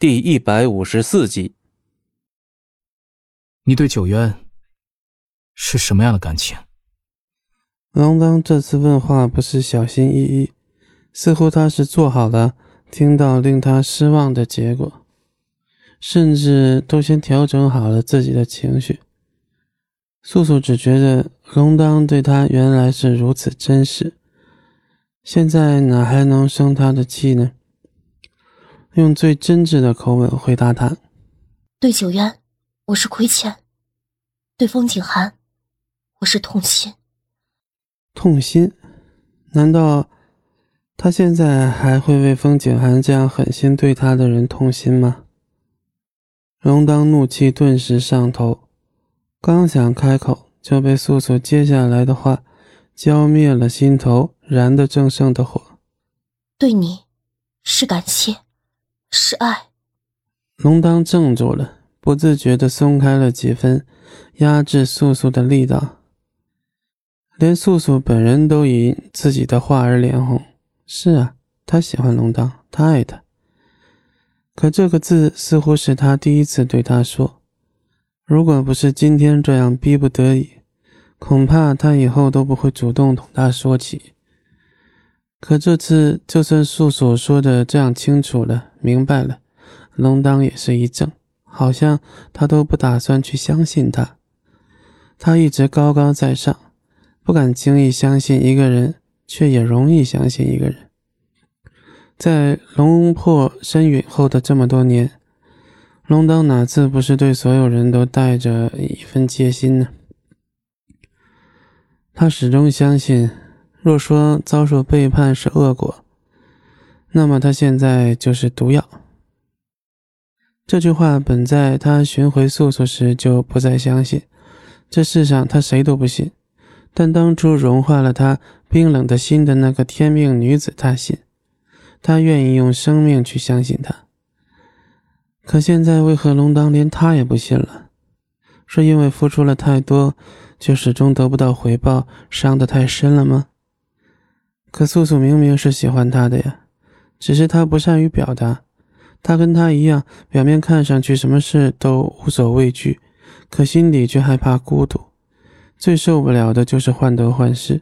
第一百五十四集，你对九渊是什么样的感情？龙当这次问话不是小心翼翼，似乎他是做好了听到令他失望的结果，甚至都先调整好了自己的情绪。素素只觉得龙当对他原来是如此真实，现在哪还能生他的气呢？用最真挚的口吻回答他：“对九渊，我是亏欠；对风景寒，我是痛心。痛心？难道他现在还会为风景寒这样狠心对他的人痛心吗？”荣当怒气顿时上头，刚想开口，就被素素接下来的话浇灭了心头燃得正盛的火。对你，是感谢。是爱，龙当怔住了，不自觉地松开了几分压制素素的力道，连素素本人都因自己的话而脸红。是啊，他喜欢龙当，他爱他。可这个字似乎是他第一次对他说。如果不是今天这样逼不得已，恐怕他以后都不会主动同他说起。可这次，就算素素说的这样清楚了、明白了，龙当也是一怔，好像他都不打算去相信他。他一直高高在上，不敢轻易相信一个人，却也容易相信一个人。在龙破身陨后的这么多年，龙当哪次不是对所有人都带着一份戒心呢？他始终相信。若说遭受背叛是恶果，那么他现在就是毒药。这句话本在他寻回素素时就不再相信，这世上他谁都不信。但当初融化了他冰冷的心的那个天命女子，他信，他愿意用生命去相信她。可现在为何龙当连他也不信了？是因为付出了太多，却始终得不到回报，伤得太深了吗？可素素明明是喜欢他的呀，只是他不善于表达。他跟他一样，表面看上去什么事都无所畏惧，可心里却害怕孤独，最受不了的就是患得患失。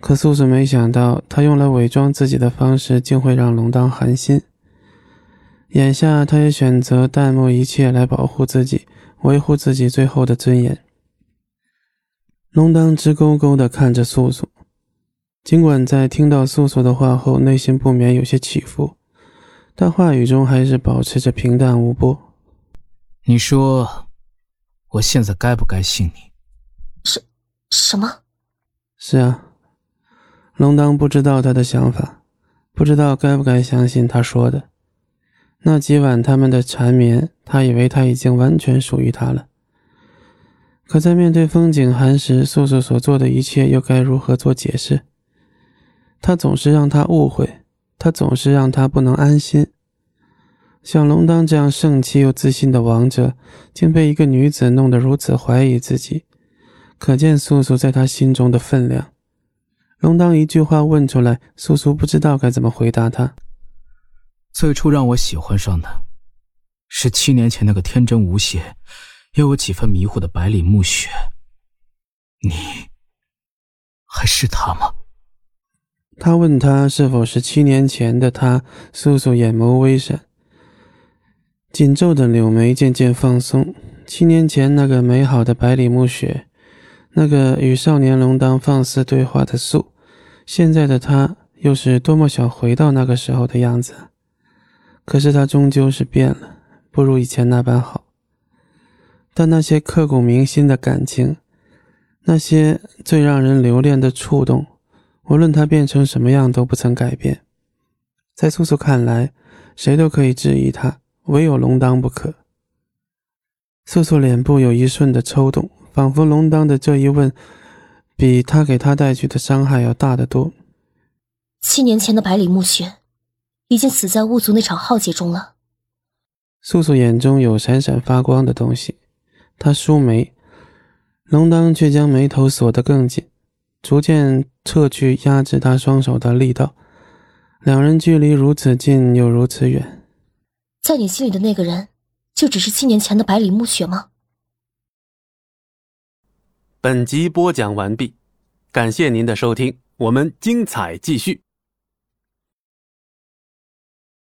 可素素没想到，他用来伪装自己的方式，竟会让龙当寒心。眼下，他也选择淡漠一切来保护自己，维护自己最后的尊严。龙当直勾勾地看着素素。尽管在听到素素的话后，内心不免有些起伏，但话语中还是保持着平淡无波。你说，我现在该不该信你？什什么？是啊，龙当不知道他的想法，不知道该不该相信他说的。那几晚他们的缠绵，他以为他已经完全属于他了。可在面对风景寒时，素素所做的一切，又该如何做解释？他总是让他误会，他总是让他不能安心。像龙当这样盛气又自信的王者，竟被一个女子弄得如此怀疑自己，可见素素在他心中的分量。龙当一句话问出来，素素不知道该怎么回答他。最初让我喜欢上的，是七年前那个天真无邪，又有几分迷糊的百里暮雪。你，还是他吗？他问他是否是七年前的他，素素眼眸微闪，紧皱的柳眉渐渐放松。七年前那个美好的百里暮雪，那个与少年龙当放肆对话的素，现在的他又是多么想回到那个时候的样子。可是他终究是变了，不如以前那般好。但那些刻骨铭心的感情，那些最让人留恋的触动。无论他变成什么样，都不曾改变。在素素看来，谁都可以质疑他，唯有龙当不可。素素脸部有一瞬的抽动，仿佛龙当的这一问，比他给他带去的伤害要大得多。七年前的百里暮雪，已经死在雾族那场浩劫中了。素素眼中有闪闪发光的东西，她舒眉，龙当却将眉头锁得更紧。逐渐撤去压制他双手的力道，两人距离如此近又如此远。在你心里的那个人，就只是七年前的百里暮雪吗？本集播讲完毕，感谢您的收听，我们精彩继续。